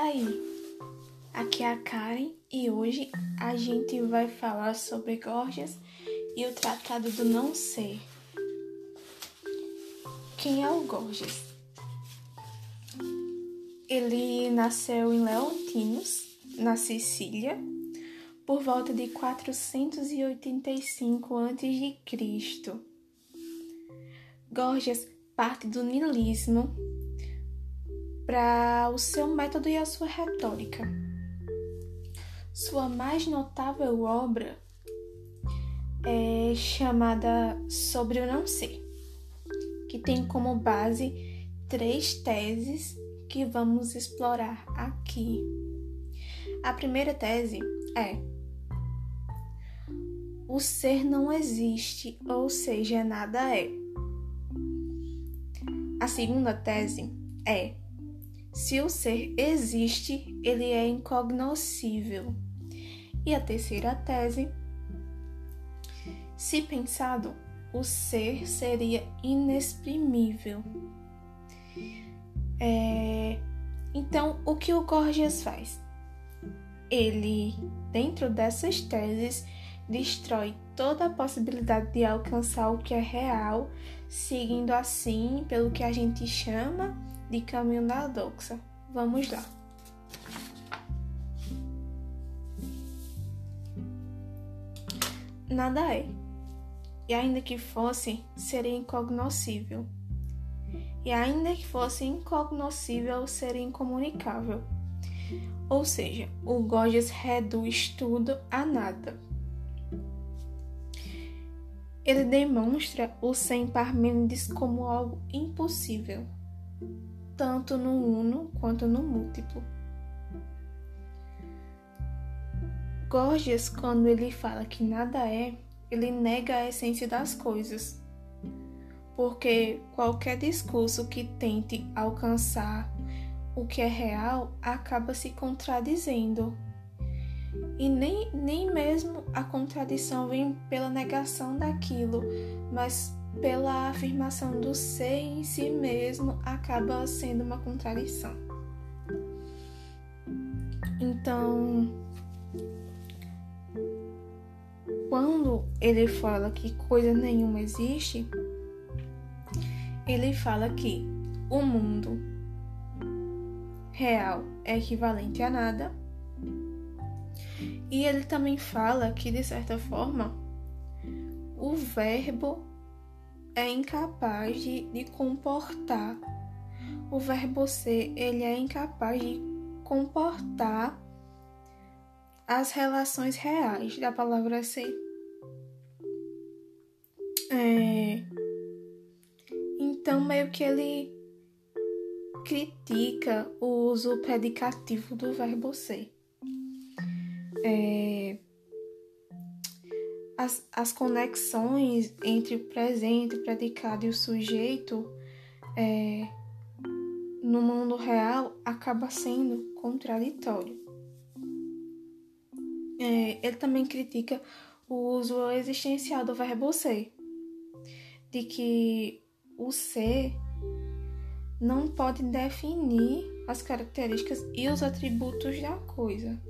aí? Aqui é a Karen e hoje a gente vai falar sobre Gorgias e o Tratado do Não Ser. Quem é o Gorgias? Ele nasceu em Leontinos, na Sicília, por volta de 485 a.C. Gorgias parte do niilismo para o seu método e a sua retórica. Sua mais notável obra é chamada Sobre o Não Ser, que tem como base três teses que vamos explorar aqui. A primeira tese é: o ser não existe, ou seja, nada é. A segunda tese é: se o ser existe, ele é incognoscível. E a terceira tese: se pensado, o ser seria inexprimível. É... Então, o que o Gorgias faz? Ele, dentro dessas teses, destrói toda a possibilidade de alcançar o que é real, seguindo assim pelo que a gente chama de caminho da doxa. Vamos lá. Nada é. E ainda que fosse, seria incognoscível. E ainda que fosse incognoscível, seria incomunicável. Ou seja, o Gorgias reduz tudo a nada. Ele demonstra o sem Parmênides como algo impossível tanto no uno quanto no múltiplo. Gorgias, quando ele fala que nada é, ele nega a essência das coisas, porque qualquer discurso que tente alcançar o que é real acaba se contradizendo. E nem, nem mesmo a contradição vem pela negação daquilo, mas pela afirmação do ser em si mesmo acaba sendo uma contradição. Então, quando ele fala que coisa nenhuma existe, ele fala que o mundo real é equivalente a nada. E ele também fala que, de certa forma, o verbo é incapaz de, de comportar. O verbo ser, ele é incapaz de comportar as relações reais da palavra ser. É... Então, meio que ele critica o uso predicativo do verbo ser. É as, as conexões entre o presente, o predicado e o sujeito é, no mundo real acaba sendo contraditório. É, ele também critica o uso existencial do verbo ser, de que o ser não pode definir as características e os atributos da coisa.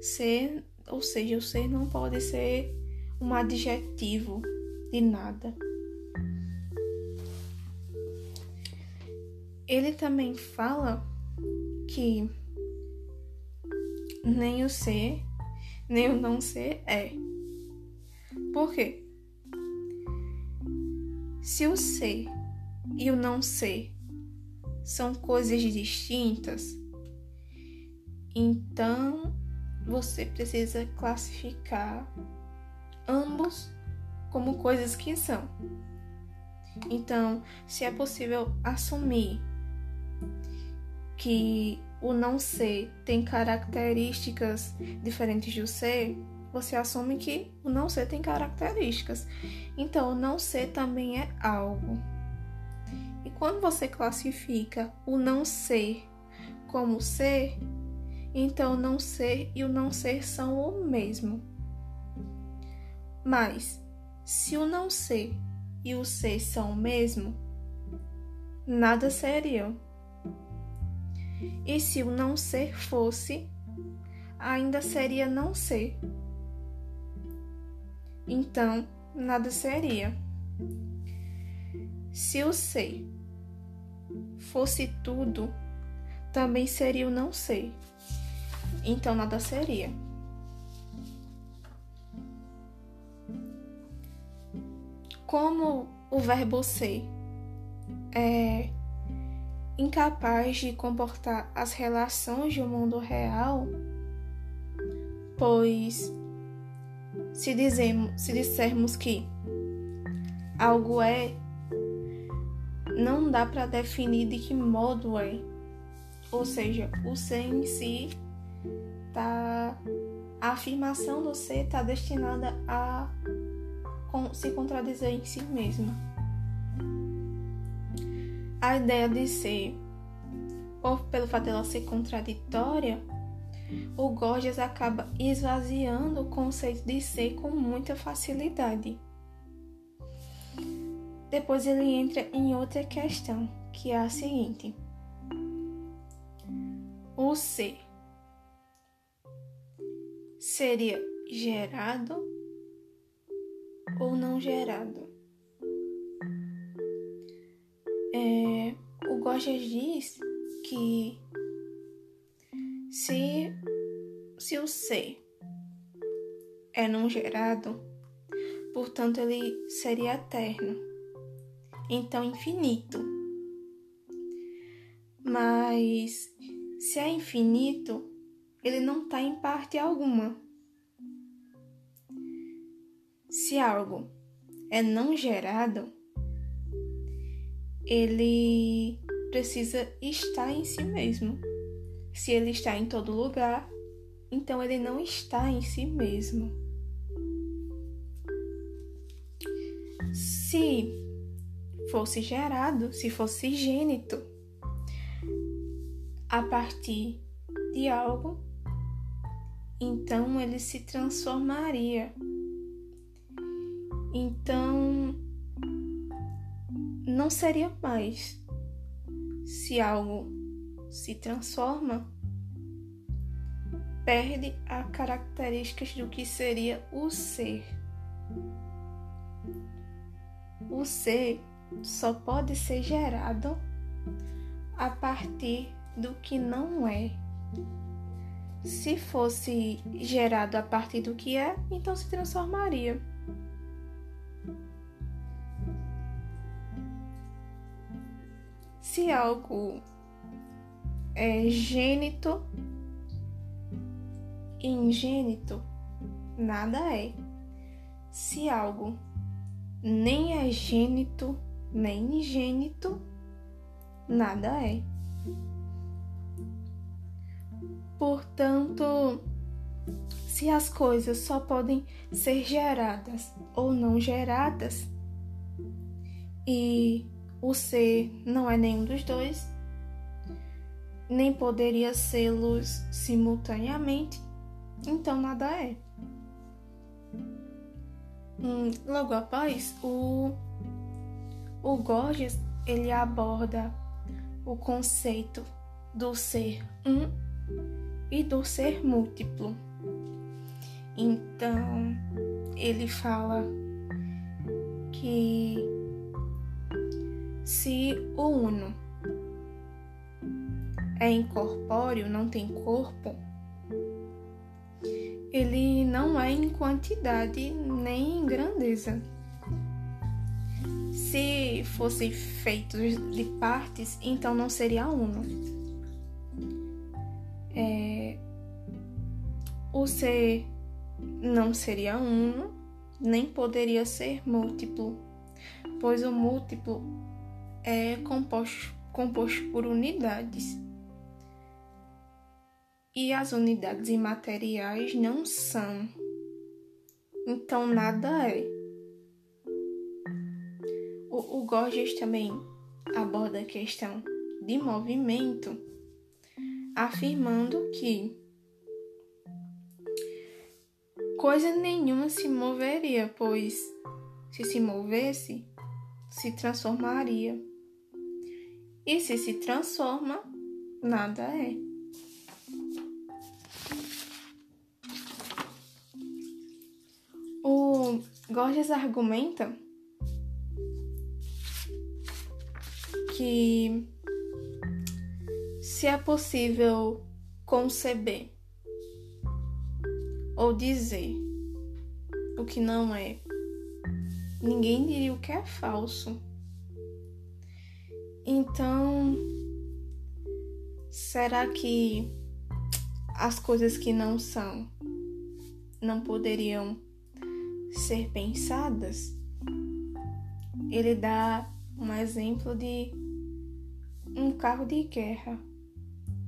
Ser ou seja, o ser não pode ser um adjetivo de nada. Ele também fala que nem o ser, nem o não ser é. Por quê? Se o ser e o não ser são coisas distintas, então você precisa classificar ambos como coisas que são. Então, se é possível assumir que o não ser tem características diferentes do ser, você assume que o não ser tem características. Então, o não ser também é algo. E quando você classifica o não ser como ser, então não ser e o não ser são o mesmo. Mas, se o não ser e o ser são o mesmo, nada seriam. E se o não ser fosse, ainda seria não ser. Então, nada seria. Se o ser fosse tudo, também seria o não ser. Então, nada seria. Como o verbo ser é incapaz de comportar as relações do mundo real, pois se, dizemos, se dissermos que algo é, não dá para definir de que modo é. Ou seja, o ser em si tá a afirmação do ser está destinada a se contradizer em si mesma. A ideia de ser, ou pelo fato dela ser contraditória, o Gorgias acaba esvaziando o conceito de ser com muita facilidade. Depois ele entra em outra questão, que é a seguinte: o ser seria gerado ou não gerado? É, o Gorgias diz que se, se o ser é não gerado, portanto ele seria eterno, então infinito. Mas se é infinito, ele não está em parte alguma. Se algo é não gerado, ele precisa estar em si mesmo. Se ele está em todo lugar, então ele não está em si mesmo. Se fosse gerado, se fosse gênito, a partir de algo, então ele se transformaria. Então não seria mais se algo se transforma, perde as características do que seria o ser. O ser só pode ser gerado a partir do que não é. Se fosse gerado a partir do que é, então se transformaria. Se algo é gênito, ingênito, nada é. Se algo nem é gênito, nem ingênito, nada é. Portanto, se as coisas só podem ser geradas ou não geradas, e o ser não é nenhum dos dois, nem poderia sê-los simultaneamente, então nada é. Hum, logo após, o, o Gorgias ele aborda o conceito do ser um e do ser múltiplo. Então, ele fala que se o uno é incorpóreo, não tem corpo, ele não é em quantidade nem em grandeza. Se fossem feitos de partes, então não seria uno. É, o ser não seria uno, nem poderia ser múltiplo, pois o múltiplo é composto, composto por unidades e as unidades imateriais não são. Então nada é. O, o Gorgias também aborda a questão de movimento, afirmando que coisa nenhuma se moveria, pois se se movesse, se transformaria. E se se transforma, nada é. O Gorgias argumenta que se é possível conceber ou dizer o que não é, ninguém diria o que é falso. Então, será que as coisas que não são não poderiam ser pensadas? Ele dá um exemplo de um carro de guerra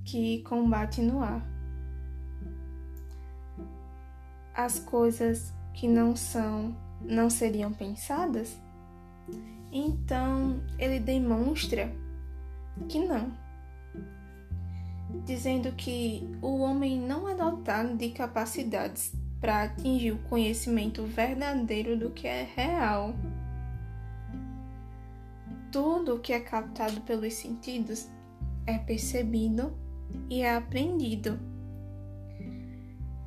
que combate no ar. As coisas que não são não seriam pensadas? Então ele demonstra que não, dizendo que o homem não é dotado de capacidades para atingir o conhecimento verdadeiro do que é real. Tudo que é captado pelos sentidos é percebido e é aprendido.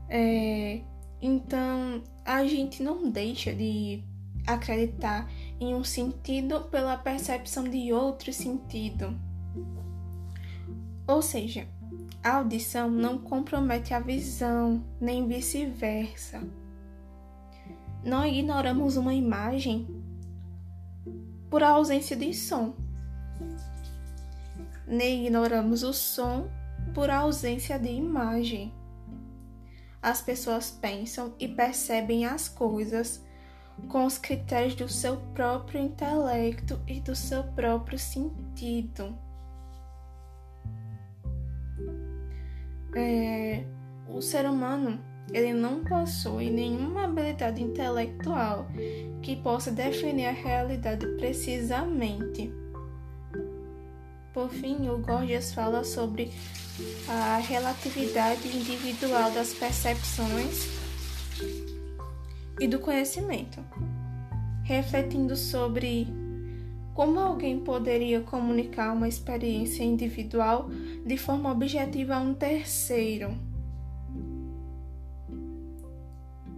É, então, a gente não deixa de acreditar em um sentido pela percepção de outro sentido. Ou seja, a audição não compromete a visão, nem vice-versa. Não ignoramos uma imagem por ausência de som, nem ignoramos o som por ausência de imagem. As pessoas pensam e percebem as coisas com os critérios do seu próprio intelecto e do seu próprio sentido. É, o ser humano ele não possui nenhuma habilidade intelectual que possa definir a realidade precisamente. Por fim, o Gorgias fala sobre a relatividade individual das percepções e do conhecimento, refletindo sobre como alguém poderia comunicar uma experiência individual de forma objetiva a um terceiro.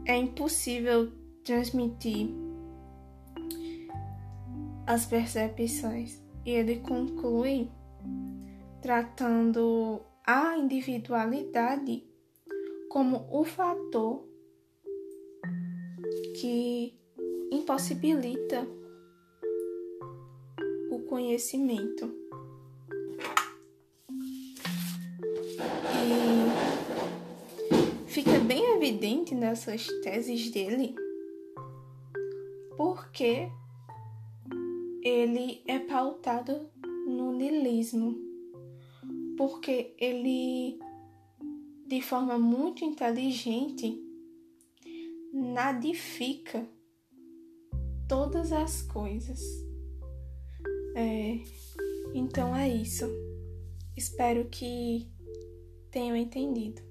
É impossível transmitir as percepções. E ele conclui tratando a individualidade como o fator que impossibilita o conhecimento. E fica bem evidente nessas teses dele porque ele é pautado no niilismo, porque ele, de forma muito inteligente, nadifica todas as coisas. É, então é isso. Espero que tenham entendido.